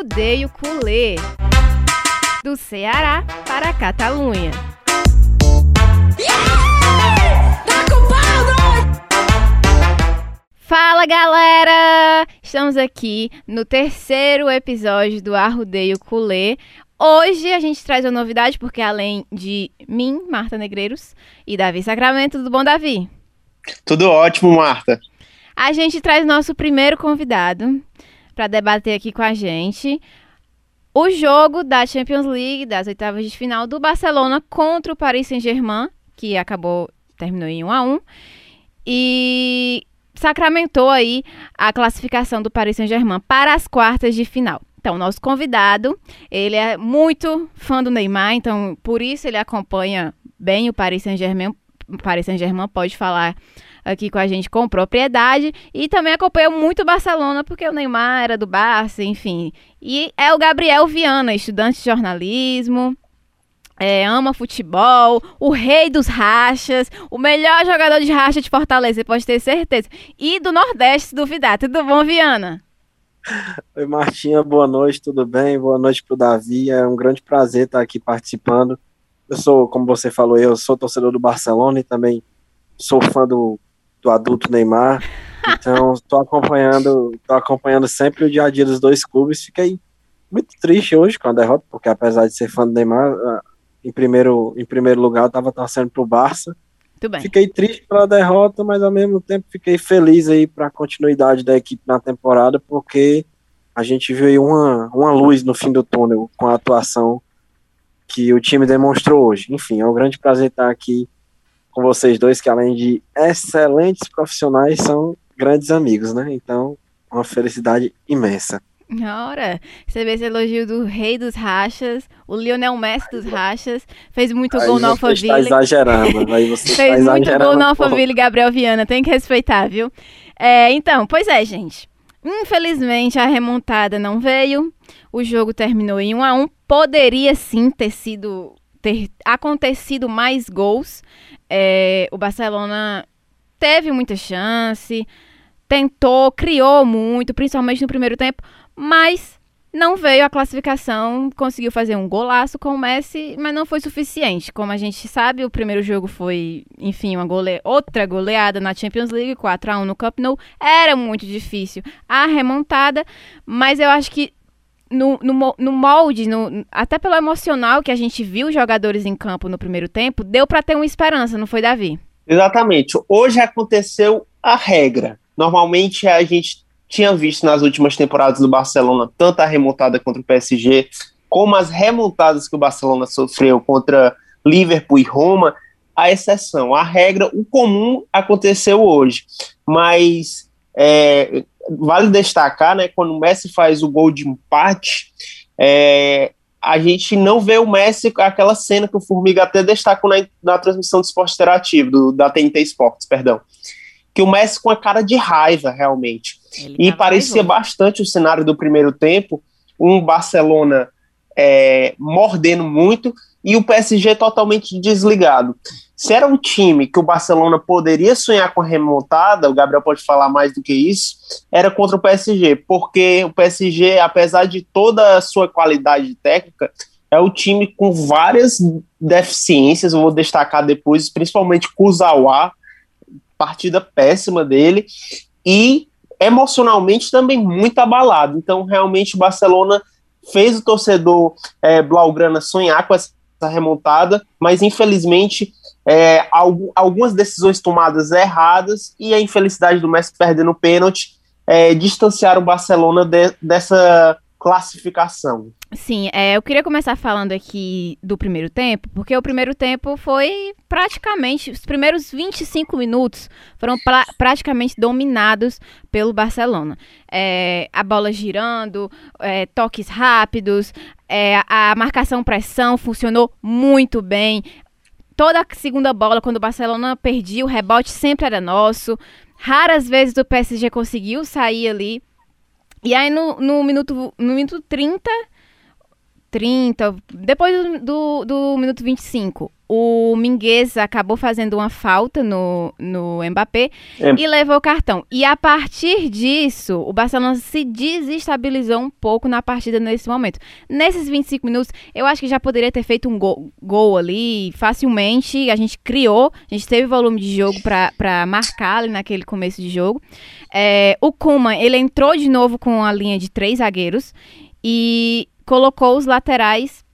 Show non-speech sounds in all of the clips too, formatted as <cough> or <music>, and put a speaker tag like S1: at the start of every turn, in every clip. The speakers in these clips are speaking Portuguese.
S1: Arrudeio Culê, do Ceará para a Catalunha. Fala galera! Estamos aqui no terceiro episódio do Arrudeio Culê. Hoje a gente traz uma novidade, porque além de mim, Marta Negreiros, e Davi Sacramento, tudo bom, Davi?
S2: Tudo ótimo, Marta.
S1: A gente traz nosso primeiro convidado para debater aqui com a gente o jogo da Champions League das oitavas de final do Barcelona contra o Paris Saint-Germain, que acabou terminou em 1 a 1 e sacramentou aí a classificação do Paris Saint-Germain para as quartas de final. Então, nosso convidado, ele é muito fã do Neymar, então por isso ele acompanha bem o Paris Saint-Germain. Paris Saint-Germain pode falar aqui com a gente com propriedade e também acompanhou muito o Barcelona porque o Neymar era do Barça, enfim. E é o Gabriel Viana, estudante de jornalismo, é, ama futebol, o rei dos rachas, o melhor jogador de racha de Fortaleza, pode ter certeza. E do Nordeste, se duvidar. Tudo bom, Viana?
S3: Oi, Martinha, boa noite, tudo bem? Boa noite pro Davi, é um grande prazer estar aqui participando. Eu sou, como você falou, eu sou torcedor do Barcelona e também sou fã do do adulto Neymar. Então, <laughs> estou acompanhando, tô acompanhando sempre o dia a dia dos dois clubes. Fiquei muito triste hoje com a derrota, porque apesar de ser fã do Neymar, ah, em primeiro, em primeiro lugar eu estava torcendo pro Barça. Fiquei triste pela derrota, mas ao mesmo tempo fiquei feliz aí para a continuidade da equipe na temporada, porque a gente viu aí uma, uma luz no fim do túnel com a atuação que o time demonstrou hoje. Enfim, é um grande prazer estar aqui com vocês dois, que além de excelentes profissionais, são grandes amigos, né? Então, uma felicidade imensa.
S1: Ora, você vê esse elogio do rei dos rachas, o Lionel Messi dos rachas, fez muito aí gol no Alphaville.
S3: Está exagerando, aí você <laughs>
S1: fez
S3: está
S1: muito gol no Alphaville, Gabriel Viana, tem que respeitar, viu? É, então, pois é, gente. Infelizmente a remontada não veio. O jogo terminou em 1 a 1. Poderia sim ter sido ter acontecido mais gols. É, o Barcelona teve muita chance, tentou, criou muito, principalmente no primeiro tempo, mas não veio a classificação, conseguiu fazer um golaço com o Messi, mas não foi suficiente. Como a gente sabe, o primeiro jogo foi, enfim, uma gole... outra goleada na Champions League, 4 a 1 no Camp Nou. Era muito difícil a remontada, mas eu acho que no, no, no molde, no, até pelo emocional que a gente viu os jogadores em campo no primeiro tempo, deu para ter uma esperança, não foi, Davi?
S2: Exatamente. Hoje aconteceu a regra. Normalmente a gente tinha visto nas últimas temporadas do Barcelona tanto a remontada contra o PSG, como as remontadas que o Barcelona sofreu contra Liverpool e Roma, a exceção. A regra, o comum aconteceu hoje. Mas é, vale destacar, né, quando o Messi faz o gol de empate, é, a gente não vê o Messi, aquela cena que o Formiga até destacou na, na transmissão do esporte interativo, do, da TNT Sports, perdão, que o Messi com a cara de raiva, realmente. Ele e parecia bastante o cenário do primeiro tempo, um Barcelona é, mordendo muito e o PSG totalmente desligado. Se era um time que o Barcelona poderia sonhar com a remontada, o Gabriel pode falar mais do que isso, era contra o PSG, porque o PSG, apesar de toda a sua qualidade técnica, é o time com várias deficiências, eu vou destacar depois, principalmente Kuzawa, partida péssima dele, e emocionalmente também muito abalado. Então, realmente, o Barcelona fez o torcedor é, Blaugrana sonhar com essa remontada, mas infelizmente é, algumas decisões tomadas erradas e a infelicidade do Messi perdendo o pênalti é, distanciaram o Barcelona de, dessa classificação.
S1: Sim, é, eu queria começar falando aqui do primeiro tempo, porque o primeiro tempo foi praticamente, os primeiros 25 minutos foram pra, praticamente dominados pelo Barcelona. É, a bola girando, é, toques rápidos, é, a marcação-pressão funcionou muito bem. Toda a segunda bola, quando o Barcelona perdia, o rebote sempre era nosso. Raras vezes o PSG conseguiu sair ali. E aí no, no, minuto, no minuto 30, 30, depois do, do, minuto 25, o Mingueza acabou fazendo uma falta no, no Mbappé é. e levou o cartão. E a partir disso, o Barcelona se desestabilizou um pouco na partida nesse momento. Nesses 25 minutos, eu acho que já poderia ter feito um gol, gol ali facilmente. A gente criou, a gente teve volume de jogo para marcar ali naquele começo de jogo. É, o Kuma, ele entrou de novo com a linha de três zagueiros e colocou os laterais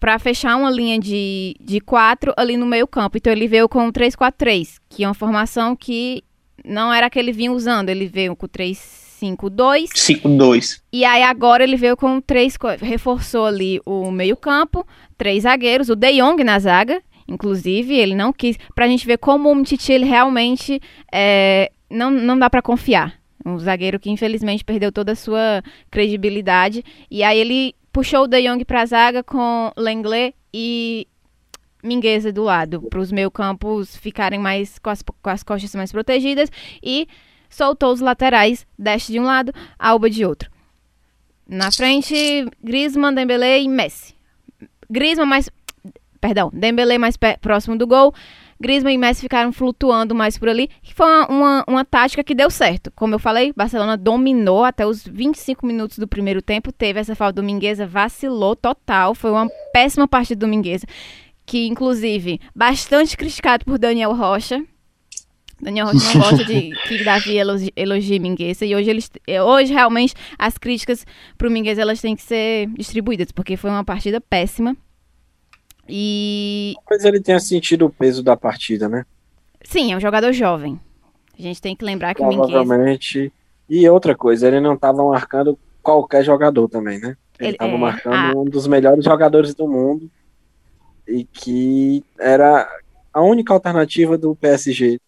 S1: para fechar uma linha de, de quatro ali no meio campo. Então ele veio com o 3-4-3, que é uma formação que não era a que ele vinha usando. Ele veio com o 3-5-2.
S2: 5-2.
S1: E aí agora ele veio com três, reforçou ali o meio campo, três zagueiros, o De Jong na zaga, inclusive, ele não quis, pra gente ver como o Titi ele realmente é, não, não dá para confiar. Um zagueiro que infelizmente perdeu toda a sua credibilidade. E aí ele puxou o De Jong para a zaga com Lenglet e Mingueza do lado, para os meio campos ficarem mais com as, com as costas mais protegidas e soltou os laterais, Dash de um lado, Alba de outro. Na frente, Griezmann, Dembélé e Messi. Griezmann mais, perdão, Dembélé mais próximo do gol, Griezmann e Messi ficaram flutuando mais por ali, que foi uma, uma, uma, tática que deu certo. Como eu falei, Barcelona dominou até os 25 minutos do primeiro tempo, teve essa falta dominguesa, vacilou total, foi uma péssima partida dominguesa, que inclusive bastante criticado por Daniel Rocha. Daniel Rocha não gosta de <laughs> que Davi elogie, elogie Mingueza e hoje eles hoje realmente as críticas para o Mingueza elas têm que ser distribuídas porque foi uma partida péssima e.
S3: Talvez ele tenha sentido o peso da partida, né?
S1: Sim, é um jogador jovem. A gente tem que lembrar que o
S3: Provavelmente. E outra coisa, ele não estava marcando qualquer jogador também, né? Ele estava é... marcando ah. um dos melhores jogadores do mundo e que era a única alternativa do PSG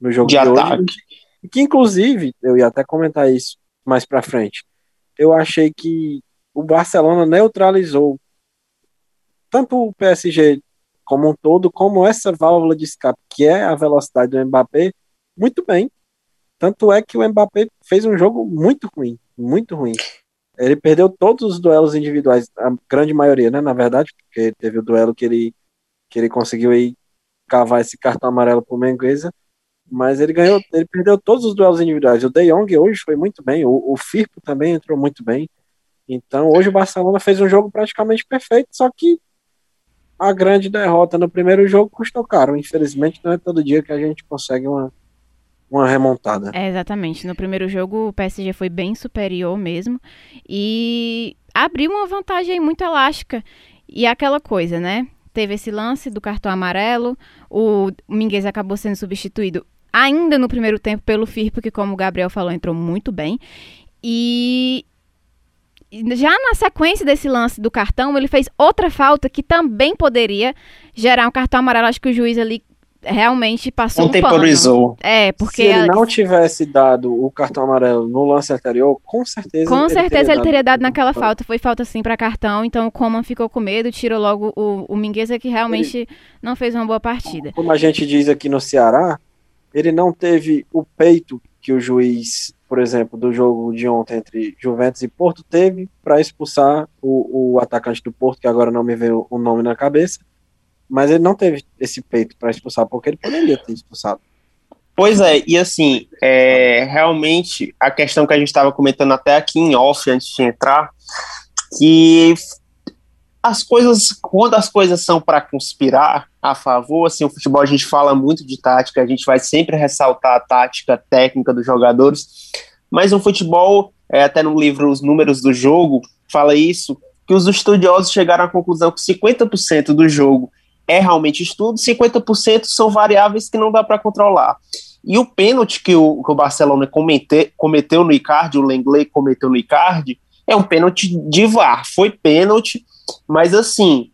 S3: no jogo de, de ataque. hoje. E que inclusive, eu ia até comentar isso mais para frente. Eu achei que o Barcelona neutralizou tanto o PSG como um todo, como essa válvula de escape, que é a velocidade do Mbappé, muito bem. Tanto é que o Mbappé fez um jogo muito ruim, muito ruim. Ele perdeu todos os duelos individuais, a grande maioria, né, na verdade, porque teve o duelo que ele, que ele conseguiu aí cavar esse cartão amarelo pro Mengueza, mas ele ganhou, ele perdeu todos os duelos individuais. O De Jong hoje foi muito bem, o, o Firpo também entrou muito bem. Então, hoje o Barcelona fez um jogo praticamente perfeito, só que a grande derrota no primeiro jogo custou caro. Infelizmente, não é todo dia que a gente consegue uma, uma remontada.
S1: É, exatamente. No primeiro jogo, o PSG foi bem superior mesmo. E abriu uma vantagem muito elástica. E aquela coisa, né? Teve esse lance do cartão amarelo. O Minguez acabou sendo substituído ainda no primeiro tempo pelo Firpo, que, como o Gabriel falou, entrou muito bem. E já na sequência desse lance do cartão, ele fez outra falta que também poderia gerar um cartão amarelo. Acho que o juiz ali realmente passou um
S2: temporizou.
S1: É, porque
S3: se ele não tivesse dado o cartão amarelo no lance anterior, com certeza
S1: Com ele certeza teria ele teria dado, dado naquela falta. Foi falta sim para cartão, então o Coman ficou com medo, tirou logo o, o Mingueza que realmente ele, não fez uma boa partida.
S3: Como a gente diz aqui no Ceará, ele não teve o peito que o juiz por exemplo, do jogo de ontem entre Juventus e Porto, teve para expulsar o, o, atacante do Porto, que agora não me veio o nome na cabeça, mas ele não teve esse peito para expulsar, porque ele poderia ter expulsado.
S2: Pois é, e assim, é, realmente a questão que a gente estava comentando até aqui em off antes de entrar, que as coisas, quando as coisas são para conspirar a favor, assim, o futebol a gente fala muito de tática, a gente vai sempre ressaltar a tática técnica dos jogadores, mas no futebol, é, até no livro Os Números do Jogo, fala isso, que os estudiosos chegaram à conclusão que 50% do jogo é realmente estudo, 50% são variáveis que não dá para controlar. E o pênalti que o, que o Barcelona comete, cometeu no Icardi, o Lenglet cometeu no Icardi, é um pênalti de VAR, foi pênalti, mas assim,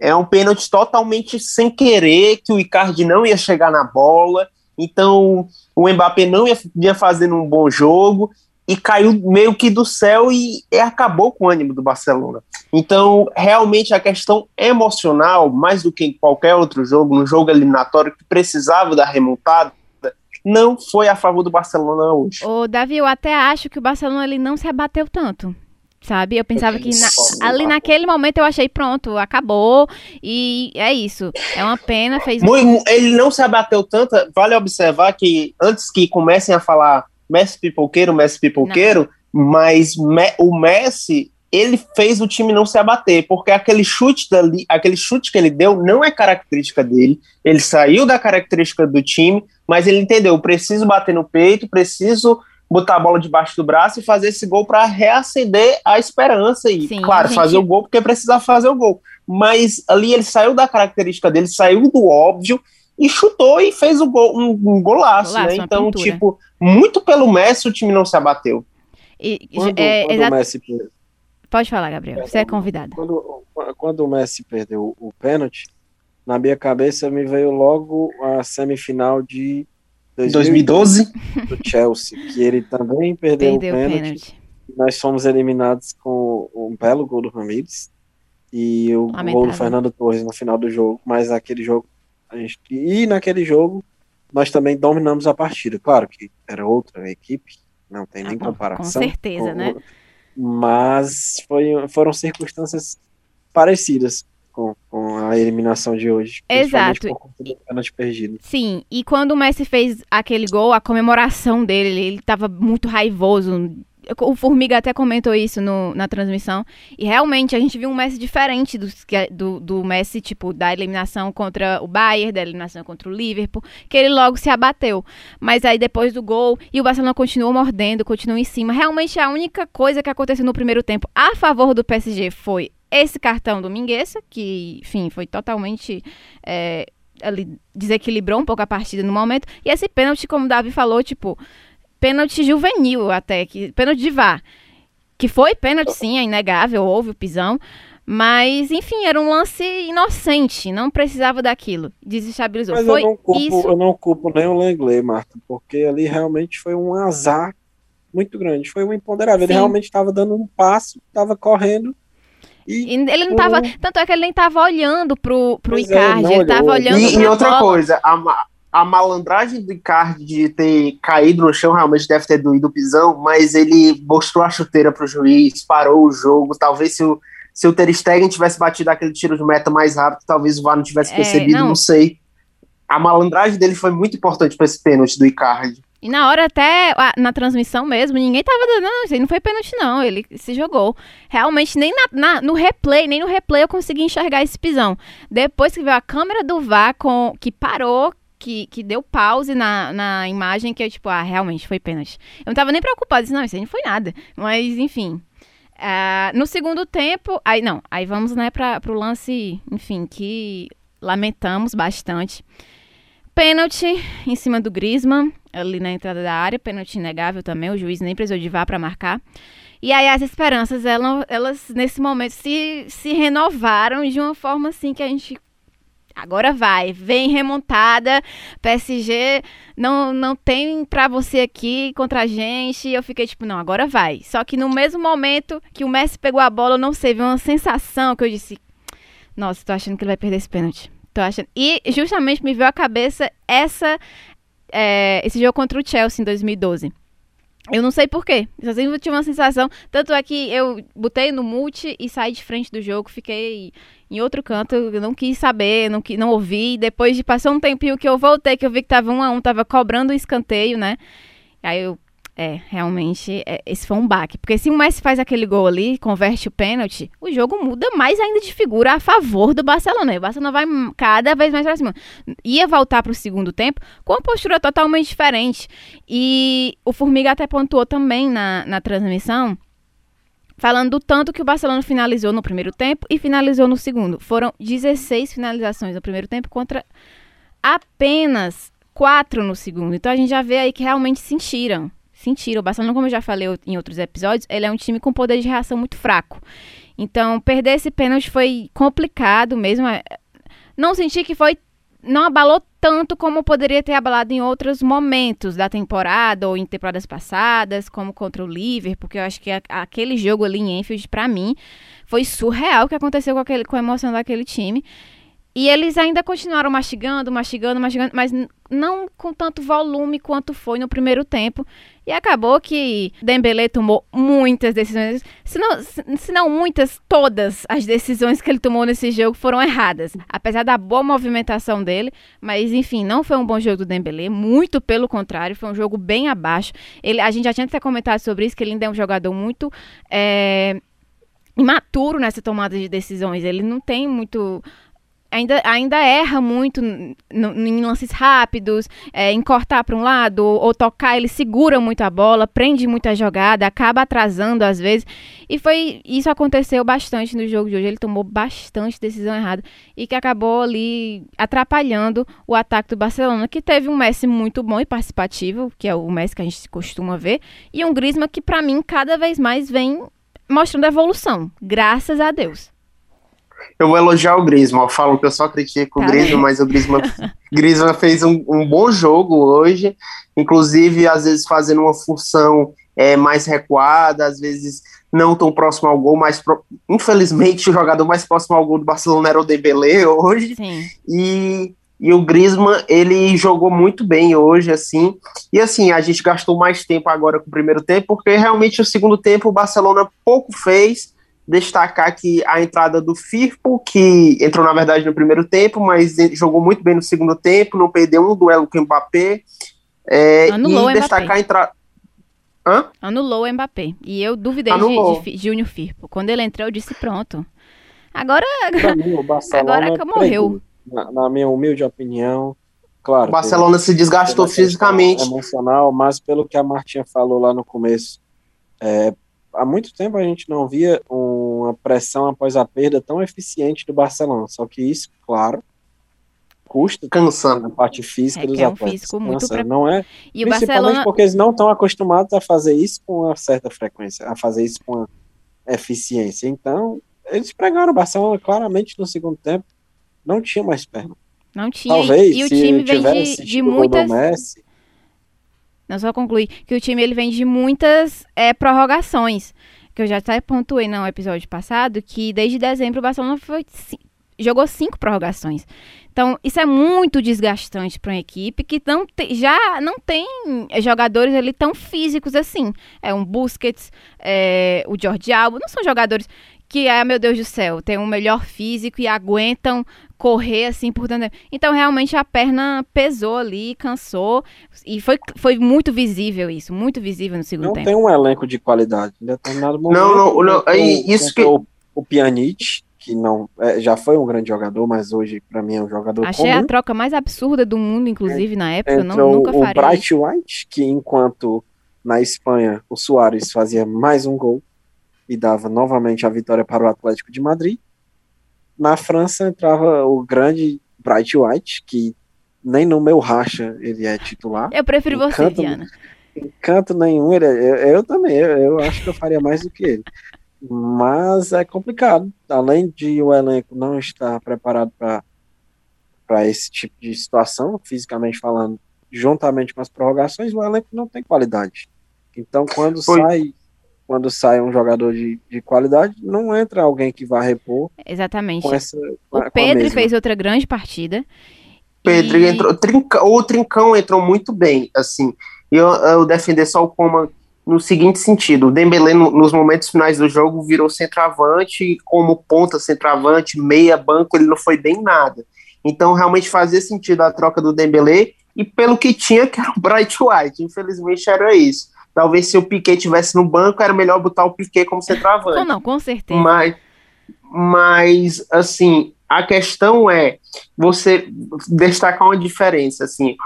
S2: é um pênalti totalmente sem querer, que o Icardi não ia chegar na bola, então o Mbappé não ia, ia fazendo um bom jogo e caiu meio que do céu e, e acabou com o ânimo do Barcelona. Então, realmente a questão emocional, mais do que em qualquer outro jogo, no jogo eliminatório que precisava da remontada, não foi a favor do Barcelona hoje.
S1: Ô, Davi, eu até acho que o Barcelona ele não se abateu tanto sabe? Eu pensava que na, ali naquele momento eu achei pronto, acabou e é isso. É uma pena, fez
S2: Ele não se abateu tanto, vale observar que antes que comecem a falar Messi pipoqueiro, Messi pipoqueiro, não. mas o Messi ele fez o time não se abater, porque aquele chute dali, aquele chute que ele deu não é característica dele. Ele saiu da característica do time, mas ele entendeu, preciso bater no peito, preciso botar a bola debaixo do braço e fazer esse gol para reacender a esperança e, Sim, claro, gente... fazer o gol porque precisava fazer o gol. Mas ali ele saiu da característica dele, saiu do óbvio e chutou e fez o gol, um, um golaço, golaço né? Então, tipo, muito pelo Messi o time não se abateu.
S1: E, quando, é, quando o Messi Pode falar, Gabriel. Você é convidado.
S3: Quando, quando o Messi perdeu o pênalti, na minha cabeça me veio logo a semifinal de
S2: 2012 <laughs>
S3: do Chelsea, que ele também perdeu, perdeu o pênalti. pênalti. Nós fomos eliminados com um belo gol do Ramires e o Lamentável. gol do Fernando Torres no final do jogo, mas aquele jogo a gente e naquele jogo nós também dominamos a partida. Claro que era outra equipe, não tem ah, nem comparação.
S1: Com certeza, com, né?
S3: Mas foi, foram circunstâncias parecidas com, com a eliminação de hoje.
S1: Exato.
S3: Por perdido.
S1: Sim, e quando o Messi fez aquele gol, a comemoração dele, ele estava muito raivoso, o Formiga até comentou isso no, na transmissão. E realmente a gente viu um Messi diferente do, do, do Messi, tipo, da eliminação contra o Bayern, da eliminação contra o Liverpool, que ele logo se abateu. Mas aí depois do gol, e o Barcelona continuou mordendo, continuou em cima. Realmente a única coisa que aconteceu no primeiro tempo a favor do PSG foi esse cartão do Mingueza, que, enfim, foi totalmente. É, ali desequilibrou um pouco a partida no momento. E esse pênalti, como o Davi falou, tipo, pênalti juvenil até, que, pênalti de VAR. Que foi pênalti, sim, é inegável, houve o pisão. Mas, enfim, era um lance inocente, não precisava daquilo. Desestabilizou.
S3: Mas
S1: foi
S3: eu não culpo,
S1: isso.
S3: Eu não culpo nem o Langley, Marta, porque ali realmente foi um azar muito grande. Foi um imponderável. Sim. Ele realmente estava dando um passo, estava correndo.
S1: E, ele não estava. Tanto é que ele nem estava olhando pro, pro pois Icardi, é, ele estava olhando
S2: E, e outra bola. coisa, a, a malandragem do Icardi de ter caído no chão realmente deve ter doído o pisão, mas ele mostrou a chuteira pro juiz, parou o jogo. Talvez se o, se o Ter Stegen tivesse batido aquele tiro de meta mais rápido, talvez o VAR não tivesse é, percebido, não. não sei. A malandragem dele foi muito importante para esse pênalti do Icardi.
S1: E na hora até, na transmissão mesmo, ninguém tava dando, não, não foi pênalti não, ele se jogou. Realmente, nem na, na, no replay, nem no replay eu consegui enxergar esse pisão. Depois que veio a câmera do VAR, com, que parou, que, que deu pause na, na imagem, que eu, tipo, ah, realmente foi pênalti. Eu não tava nem preocupada, disse, não, isso aí não foi nada. Mas, enfim. Uh, no segundo tempo, aí não, aí vamos, né, para pro lance, enfim, que lamentamos bastante. Pênalti em cima do Griezmann, ali na entrada da área, pênalti inegável também, o juiz nem precisou de vá para marcar. E aí as esperanças, elas, elas nesse momento se, se renovaram de uma forma assim que a gente Agora vai, vem remontada. PSG não não tem pra você aqui contra a gente. E eu fiquei tipo, não, agora vai. Só que no mesmo momento que o Messi pegou a bola, eu não sei, uma sensação que eu disse: Nossa, tô achando que ele vai perder esse pênalti. Tô achando. E justamente me veio à cabeça essa é, esse jogo contra o Chelsea em 2012. Eu não sei porquê. Eu sempre tive uma sensação. Tanto é que eu botei no multi e saí de frente do jogo. Fiquei em outro canto. Eu não quis saber, não, não ouvi. Depois de passar um tempinho que eu voltei, que eu vi que tava um a um, tava cobrando o escanteio, né? Aí eu é, realmente, é, esse foi um baque. Porque se o Messi faz aquele gol ali, converte o pênalti, o jogo muda mais ainda de figura a favor do Barcelona. E o Barcelona vai cada vez mais pra cima. Ia voltar pro segundo tempo com uma postura totalmente diferente. E o Formiga até pontuou também na, na transmissão, falando do tanto que o Barcelona finalizou no primeiro tempo e finalizou no segundo. Foram 16 finalizações no primeiro tempo contra apenas 4 no segundo. Então a gente já vê aí que realmente sentiram sentiram. O Barcelona, como eu já falei em outros episódios, ele é um time com poder de reação muito fraco. Então, perder esse pênalti foi complicado mesmo. Não senti que foi. Não abalou tanto como poderia ter abalado em outros momentos da temporada ou em temporadas passadas, como contra o Liverpool, porque eu acho que aquele jogo ali em Enfield, para mim, foi surreal o que aconteceu com, aquele, com a emoção daquele time. E eles ainda continuaram mastigando, mastigando, mastigando, mas não com tanto volume quanto foi no primeiro tempo. E acabou que Dembele tomou muitas decisões, se não, se não muitas, todas as decisões que ele tomou nesse jogo foram erradas. Apesar da boa movimentação dele, mas enfim, não foi um bom jogo do Dembele, muito pelo contrário, foi um jogo bem abaixo. Ele, a gente já tinha até comentado sobre isso, que ele ainda é um jogador muito... É, imaturo nessa tomada de decisões. Ele não tem muito ainda, ainda erra muito em lances rápidos, é, em cortar para um lado ou, ou, tocar, ele segura muito a bola, prende muita jogada, acaba atrasando às vezes. E foi isso aconteceu bastante no jogo de hoje. Ele tomou bastante decisão errada e que acabou ali atrapalhando o ataque do Barcelona, que teve um Messi muito bom e participativo, que é o Messi que a gente costuma ver, e um Griezmann que para mim cada vez mais vem mostrando evolução, graças a Deus.
S2: Eu vou elogiar o Griezmann. Eu falo que eu só critico tá o Griezmann, mas o Griezmann, <laughs> Griezmann fez um, um, bom jogo hoje. Inclusive, às vezes fazendo uma função é, mais recuada, às vezes não tão próximo ao gol, mas pro... infelizmente <laughs> o jogador mais próximo ao gol do Barcelona era o Dembélé hoje. Sim. E e o Griezmann, ele jogou muito bem hoje, assim. E assim, a gente gastou mais tempo agora com o primeiro tempo, porque realmente o segundo tempo o Barcelona pouco fez destacar que a entrada do Firpo, que entrou na verdade no primeiro tempo, mas jogou muito bem no segundo tempo, não perdeu um duelo com o Mbappé. É,
S1: Anulou
S2: e destacar a entrada.
S1: Hã? Anulou o Mbappé. E eu duvidei Anulou. de, de Júnior Firpo. Quando ele entrou, eu disse pronto. Agora,
S3: mim, agora que morreu. Na, na, minha humilde opinião, claro.
S2: O Barcelona se desgastou fisicamente.
S3: Emocional, mas pelo que a Martinha falou lá no começo, é, há muito tempo a gente não via uma pressão após a perda tão eficiente do Barcelona. Só que isso, claro, custa
S2: cansando
S3: a parte física
S1: é
S3: dos
S1: é
S3: um atletas. Cansa, não é?
S1: E
S3: o Barcelona porque eles não estão acostumados a fazer isso com uma certa frequência, a fazer isso com eficiência. Então, eles pregaram o Barcelona claramente no segundo tempo, não tinha mais perna.
S1: Não tinha.
S3: Talvez,
S1: e o
S3: time
S1: vem de, de muitas
S3: Messi,
S1: não só concluir que o time ele vem de muitas é, prorrogações. Que eu já até pontuei no episódio passado que desde dezembro o Barcelona foi, jogou cinco prorrogações. Então, isso é muito desgastante para uma equipe que não te, já não tem jogadores ali tão físicos assim. É um Busquets, é, o Jordi Alba, não são jogadores que, ah, meu Deus do céu, tem um melhor físico e aguentam correr assim por dentro. Então, realmente, a perna pesou ali, cansou. E foi, foi muito visível isso, muito visível no segundo
S3: não
S1: tempo.
S3: Não tem um elenco de qualidade. Em determinado
S2: momento. Não, não, não. Aí, isso que.
S3: O, o Pjanic, que não é, já foi um grande jogador, mas hoje, para mim, é um jogador
S1: Achei
S3: comum.
S1: a troca mais absurda do mundo, inclusive,
S3: é,
S1: na época. Não, nunca
S3: o,
S1: faria.
S3: O Bright White, que enquanto na Espanha o Soares fazia mais um gol e dava novamente a vitória para o Atlético de Madrid. Na França entrava o grande Bright White, que nem no meu racha ele é titular.
S1: Eu prefiro você, canto, Diana.
S3: Em canto nenhum, ele é, eu, eu também, eu, eu, acho que eu faria mais do que ele. Mas é complicado. Além de o elenco não estar preparado para esse tipo de situação, fisicamente falando, juntamente com as prorrogações, o elenco não tem qualidade. Então, quando Foi. sai quando sai um jogador de, de qualidade, não entra alguém que vá repor.
S1: Exatamente.
S3: Essa,
S1: o Pedro fez outra grande partida.
S2: Pedro e... entrou, trinca, o Trincão entrou muito bem, assim. E eu, eu defender só o Coma no seguinte sentido: o Dembélé no, nos momentos finais do jogo virou centroavante, como ponta centroavante, meia banco, ele não foi bem nada. Então realmente fazia sentido a troca do Dembélé e pelo que tinha que era o Bright White, infelizmente era isso. Talvez se o Piquet tivesse no banco, era melhor botar o Piquet como centroavante.
S1: Não, não, com certeza.
S2: Mas, mas, assim, a questão é você destacar uma diferença, assim,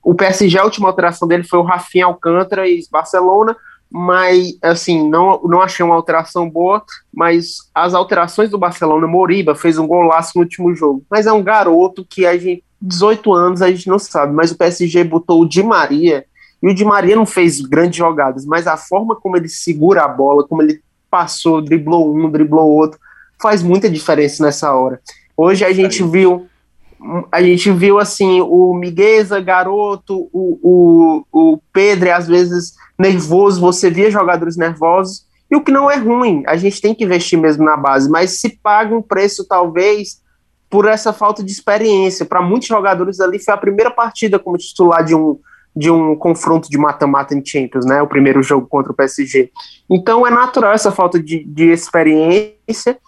S2: o PSG, a última alteração dele foi o Rafinha Alcântara e Barcelona, mas, assim, não, não achei uma alteração boa, mas as alterações do Barcelona, Moriba fez um golaço no último jogo, mas é um garoto que a gente, 18 anos, a gente não sabe, mas o PSG botou o Di Maria, e o Di Maria não fez grandes jogadas, mas a forma como ele segura a bola, como ele passou, driblou um, driblou outro, faz muita diferença nessa hora. Hoje a gente viu a gente viu assim o Migueza, garoto, o, o, o Pedro, às vezes nervoso, você via jogadores nervosos, e o que não é ruim, a gente tem que investir mesmo na base, mas se paga um preço talvez por essa falta de experiência. Para muitos jogadores ali foi a primeira partida como titular de um, de um confronto de mata-mata em Champions, né? O primeiro jogo contra o PSG. Então é natural essa falta de, de experiência.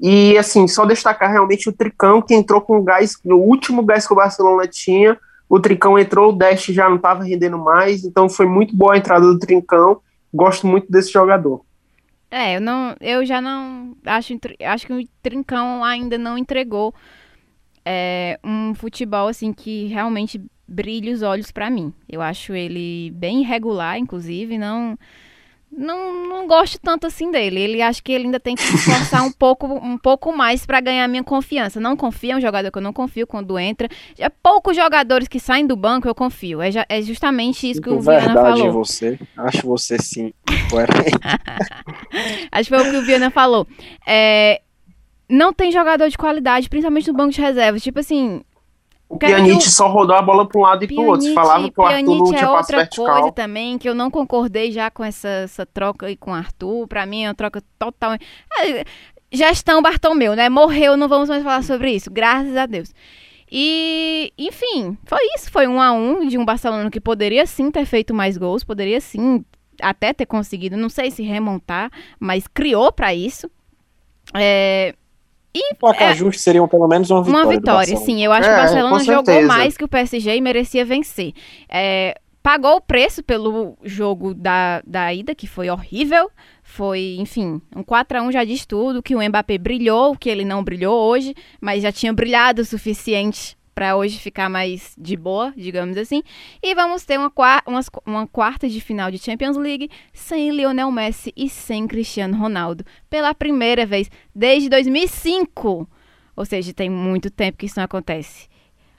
S2: E assim, só destacar realmente o Tricão que entrou com gás, no último gás que o Barcelona tinha, o Tricão entrou, o Dash já não estava rendendo mais, então foi muito boa a entrada do Trincão. Gosto muito desse jogador.
S1: É, eu não, eu já não acho, acho que o Trincão ainda não entregou é, um futebol assim que realmente brilhe os olhos para mim. Eu acho ele bem irregular, inclusive, não não, não gosto tanto assim dele. Ele acho que ele ainda tem que se esforçar um pouco, um pouco mais para ganhar minha confiança. Não confio, é um jogador que eu não confio quando entra. É poucos jogadores que saem do banco eu confio. É, é justamente isso que o Viana falou.
S3: você. Acho você sim. <laughs>
S1: acho que foi o que o Viana falou. É, não tem jogador de qualidade, principalmente no banco de reservas. Tipo assim,
S2: o Pjanic só rodou a bola para um lado e para o outro. Falava que o Arthur não tinha é passo outra vertical. coisa
S1: também, que eu não concordei já com essa, essa troca aí com o Arthur. Para mim é uma troca total... É, gestão Bartomeu, né? Morreu, não vamos mais falar sobre isso. Graças a Deus. E, enfim, foi isso. Foi um a um de um Barcelona que poderia sim ter feito mais gols, poderia sim até ter conseguido, não sei se remontar, mas criou para isso. É,
S3: e, o placar é, justo seria pelo menos uma vitória.
S1: Uma vitória, sim. Eu acho é, que o Barcelona jogou mais que o PSG e merecia vencer. É, pagou o preço pelo jogo da, da ida, que foi horrível. Foi, enfim, um 4 a 1 já diz tudo, que o Mbappé brilhou, que ele não brilhou hoje, mas já tinha brilhado o suficiente para hoje ficar mais de boa, digamos assim. E vamos ter uma, uma, quarta de final de Champions League sem Lionel Messi e sem Cristiano Ronaldo. Pela primeira vez desde 2005. Ou seja, tem muito tempo que isso não acontece.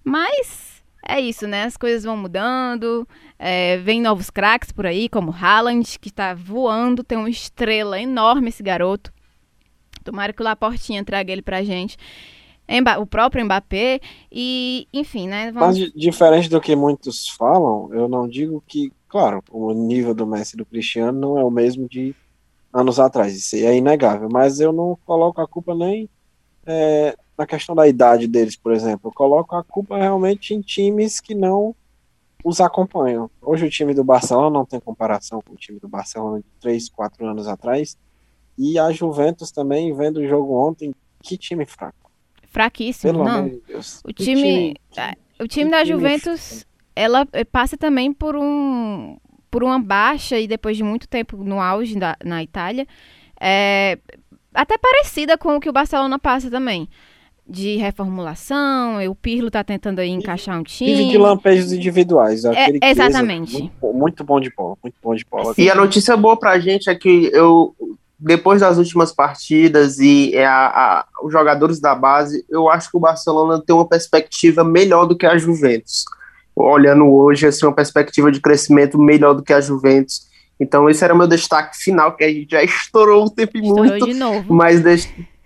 S1: Mas é isso, né? As coisas vão mudando. É, vem novos craques por aí, como Haaland, que está voando. Tem uma estrela enorme esse garoto. Tomara que o Laportinha traga ele pra gente o próprio Mbappé e, enfim, né?
S3: Vamos... Mas diferente do que muitos falam, eu não digo que, claro, o nível do Messi e do Cristiano não é o mesmo de anos atrás, isso é inegável, mas eu não coloco a culpa nem é, na questão da idade deles, por exemplo, eu coloco a culpa realmente em times que não os acompanham. Hoje o time do Barcelona não tem comparação com o time do Barcelona de 3, 4 anos atrás, e a Juventus também, vendo o jogo ontem, que time fraco
S1: fraquíssimo, Pelo não. De o time, o time da Juventus, ela eh, passa também por um por uma baixa e depois de muito tempo no auge da, na Itália, é, até parecida com o que o Barcelona passa também. De reformulação, o Pirlo tá tentando aí encaixar um time.
S3: E de lampejos individuais.
S1: É, exatamente.
S3: Muito, muito, bom de bola, muito bom de bola.
S2: E a notícia boa pra gente é que eu depois das últimas partidas e é, a, a, os jogadores da base, eu acho que o Barcelona tem uma perspectiva melhor do que a Juventus. Olhando hoje, assim, uma perspectiva de crescimento melhor do que a Juventus. Então, esse era o meu destaque final, que a gente já <laughs> estourou o tempo estourou muito.
S1: De novo.
S2: Mas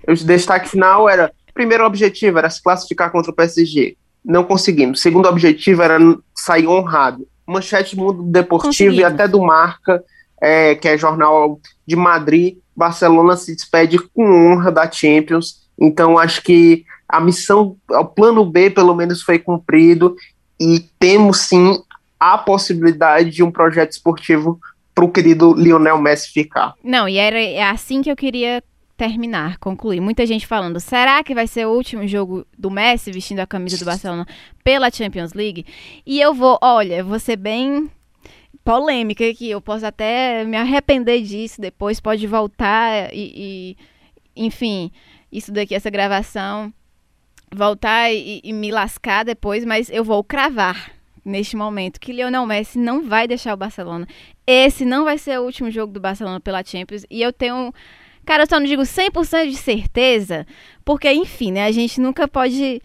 S2: o destaque final era: primeiro objetivo era se classificar contra o PSG. Não conseguimos. Segundo objetivo era sair honrado. Manchete do Mundo Deportivo e até do Marca, é, que é jornal de Madrid, Barcelona se despede com honra da Champions. Então acho que a missão, o plano B pelo menos foi cumprido e temos sim a possibilidade de um projeto esportivo para o querido Lionel Messi ficar.
S1: Não, e era é assim que eu queria terminar, concluir. Muita gente falando, será que vai ser o último jogo do Messi vestindo a camisa do Barcelona pela Champions League? E eu vou, olha, vou ser bem polêmica aqui. Eu posso até me arrepender disso depois, pode voltar e, e enfim, isso daqui, essa gravação, voltar e, e, me lascar depois, mas eu vou cravar neste momento que Lionel Messi não vai deixar o Barcelona. Esse não vai ser o último jogo do Barcelona pela Champions e eu tenho Cara, eu só não digo 100% de certeza, porque, enfim, né? A gente nunca pode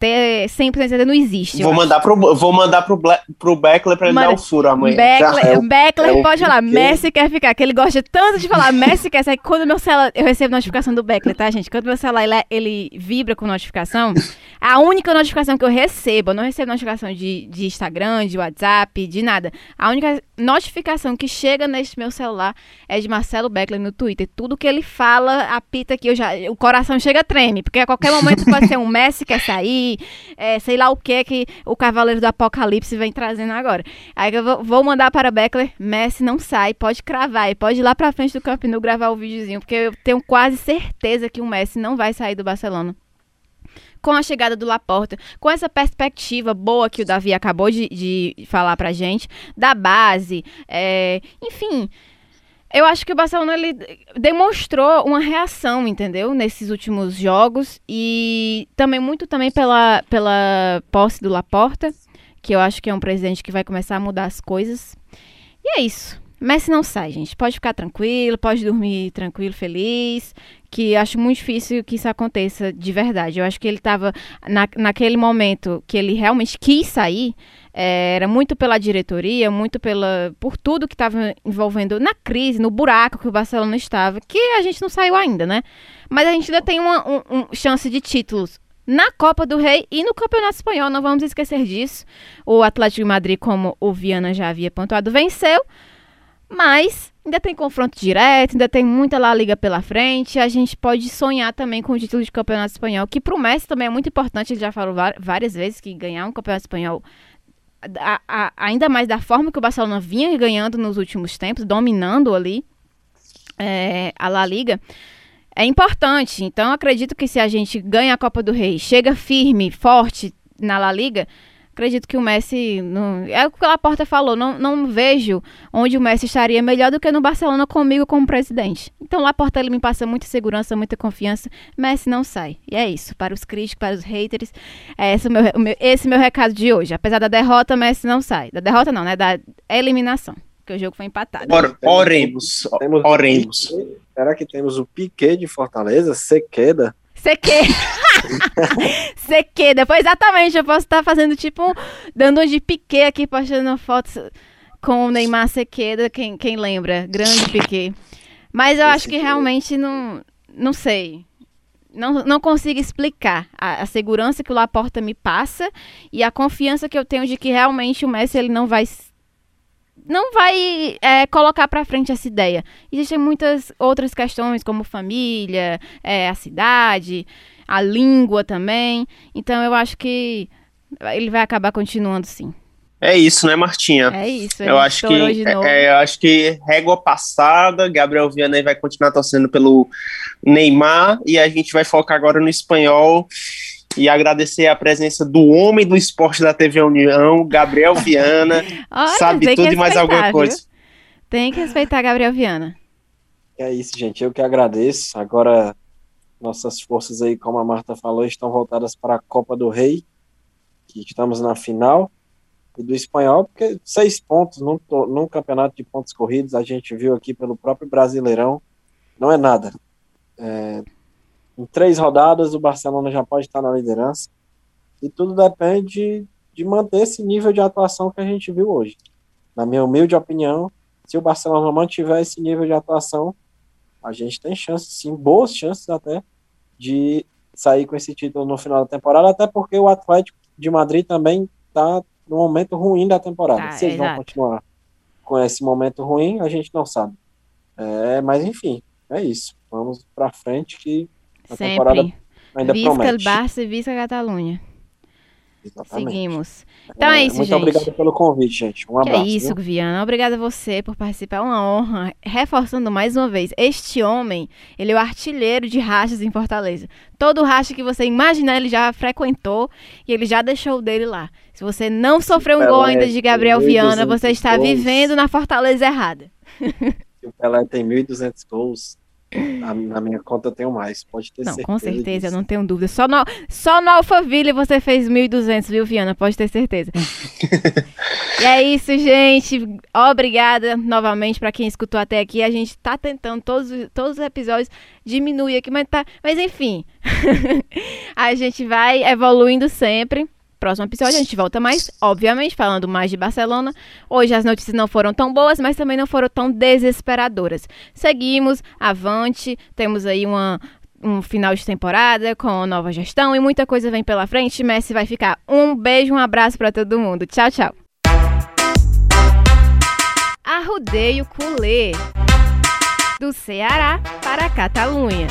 S1: ter 100% de certeza não existe.
S2: Vou mandar, pro, vou mandar pro, pro Beckler pra ele
S1: Manda-
S2: dar o furo amanhã.
S1: Beckler,
S2: Já é.
S1: Beckler
S3: é
S1: pode falar. Messi quer ficar, que ele gosta tanto de falar, Messi quer sair. Quando meu celular, eu recebo notificação do Beckler, tá, gente? Quando meu celular ele, ele vibra com notificação, a única notificação que eu recebo, eu não recebo notificação de, de Instagram, de WhatsApp, de nada. A única notificação que chega neste meu celular é de Marcelo Beckler no Twitter. Tudo que ele fala, apita aqui, eu já, o coração chega treme, porque a qualquer momento pode ser um Messi quer sair, é, sei lá o que que o Cavaleiro do Apocalipse vem trazendo agora. Aí eu vou, mandar para Beckler, Messi não sai, pode cravar pode ir lá pra frente do Camp Nou gravar o videozinho, porque eu tenho quase certeza que o Messi não vai sair do Barcelona. Com a chegada do Laporta, com essa perspectiva boa que o Davi acabou de, de falar pra gente, da base, é, enfim, eu acho que o Barcelona ele demonstrou uma reação, entendeu? Nesses últimos jogos e também muito também pela, pela posse do Laporta, que eu acho que é um presidente que vai começar a mudar as coisas. E é isso. Messi não sai, gente. Pode ficar tranquilo, pode dormir tranquilo, feliz. Que acho muito difícil que isso aconteça de verdade. Eu acho que ele estava na, naquele momento que ele realmente quis sair. É, era muito pela diretoria, muito pela por tudo que estava envolvendo na crise, no buraco que o Barcelona estava, que a gente não saiu ainda, né? Mas a gente ainda tem uma um- um chance de títulos na Copa do Rei e no Campeonato Espanhol, não vamos esquecer disso. O Atlético de Madrid, como o Viana já havia pontuado, venceu, mas ainda tem confronto direto, ainda tem muita La Liga pela frente. A gente pode sonhar também com o título de Campeonato Espanhol, que pro Messi também é muito importante. Ele já falou várias vezes que ganhar um Campeonato Espanhol, a- a- ainda mais da forma que o Barcelona vinha ganhando nos últimos tempos, dominando ali é, a La Liga, é importante. Então, acredito que se a gente ganha a Copa do Rei, chega firme, forte na La Liga, acredito que o Messi. Não, é o que o Laporta falou, não, não vejo onde o Messi estaria melhor do que no Barcelona comigo como presidente. Então, o Laporta ele me passa muita segurança, muita confiança. Messi não sai. E é isso. Para os críticos, para os haters, é esse o meu, o meu- esse é o meu recado de hoje. Apesar da derrota, Messi não sai. Da derrota, não, né? Da eliminação. Porque o jogo foi empatado.
S2: Or- oremos. Oremos.
S3: Será que temos o Piquet de Fortaleza? Sequeda?
S1: Seque. Seque. <laughs> Depois, exatamente, eu posso estar fazendo tipo, um- dando um de piquet aqui, postando fotos com o Neymar Sequeda, quem, quem lembra? Grande piquet. Mas eu acho que
S3: Esse-
S1: realmente não, não sei. Não, não consigo explicar a, a segurança que o Laporta me passa e a confiança que eu tenho de que realmente o Messi ele não vai não vai é, colocar pra frente essa ideia. Existem muitas outras questões como família, é, a cidade, a língua também. Então eu acho que ele vai acabar continuando sim.
S2: É isso, né, Martinha?
S1: É isso.
S2: Eu acho que
S1: novo.
S2: é, eu acho que régua passada, Gabriel Vianney vai continuar torcendo pelo Neymar e a gente vai focar agora no espanhol e agradecer a presença do homem do esporte da TV União, Gabriel Viana, <laughs>
S1: Olha,
S2: sabe
S1: tem que
S2: tudo e mais
S1: respeitar,
S2: alguma
S1: viu?
S2: coisa.
S1: Tem que respeitar Gabriel Viana.
S3: É isso, gente. Eu que agradeço. Agora, nossas forças aí, como a Marta falou, estão voltadas para a Copa do Rei, que estamos na final, e do espanhol, porque seis pontos num, num campeonato de pontos corridos, a gente viu aqui pelo próprio Brasileirão, não é nada. É, em três rodadas, o Barcelona já pode estar na liderança, e tudo depende de manter esse nível de atuação que a gente viu hoje. Na minha humilde opinião, se o Barcelona mantiver esse nível de atuação, a gente tem chances, sim, boas chances até, de sair com esse título no final da temporada, até porque o Atlético de Madrid também está no momento ruim da temporada.
S1: Tá,
S3: Se eles vão continuar com esse momento ruim, a gente não sabe. É, mas enfim, é isso. Vamos para frente que a
S1: Sempre.
S3: ainda
S1: Visca
S3: promete.
S1: Barça e Visca Catalunha.
S3: Exatamente.
S1: Seguimos. Então é isso,
S3: muito
S1: gente.
S3: obrigado pelo convite, gente. Um
S1: Que
S3: abraço.
S1: é isso,
S3: viu?
S1: Viana. Obrigada a você por participar. É uma honra. Reforçando mais uma vez, este homem, ele é o artilheiro de rachas em Fortaleza. Todo racha que você imaginar, ele já frequentou e ele já deixou o dele lá. Se você não sofreu um gol ainda de Gabriel Viana,
S3: 1.200
S1: você está vivendo na Fortaleza errada.
S3: O Pelé tem 1.200 gols. Na, na, minha conta eu tenho mais, pode ter
S1: não,
S3: certeza.
S1: Com certeza,
S3: disso.
S1: não tenho dúvida. Só no, só no Alphaville você fez 1.200, viu, Viana? Pode ter certeza. <laughs> e é isso, gente. Obrigada novamente para quem escutou até aqui. A gente tá tentando todos, todos os episódios diminuir aqui, mas, tá, mas enfim. <laughs> a gente vai evoluindo sempre. Próximo episódio a gente volta mais, obviamente, falando mais de Barcelona. Hoje as notícias não foram tão boas, mas também não foram tão desesperadoras. Seguimos, avante, temos aí uma, um final de temporada com nova gestão e muita coisa vem pela frente. Messi vai ficar. Um beijo, um abraço para todo mundo. Tchau, tchau. Arrudeio Culê do Ceará para a Catalunha.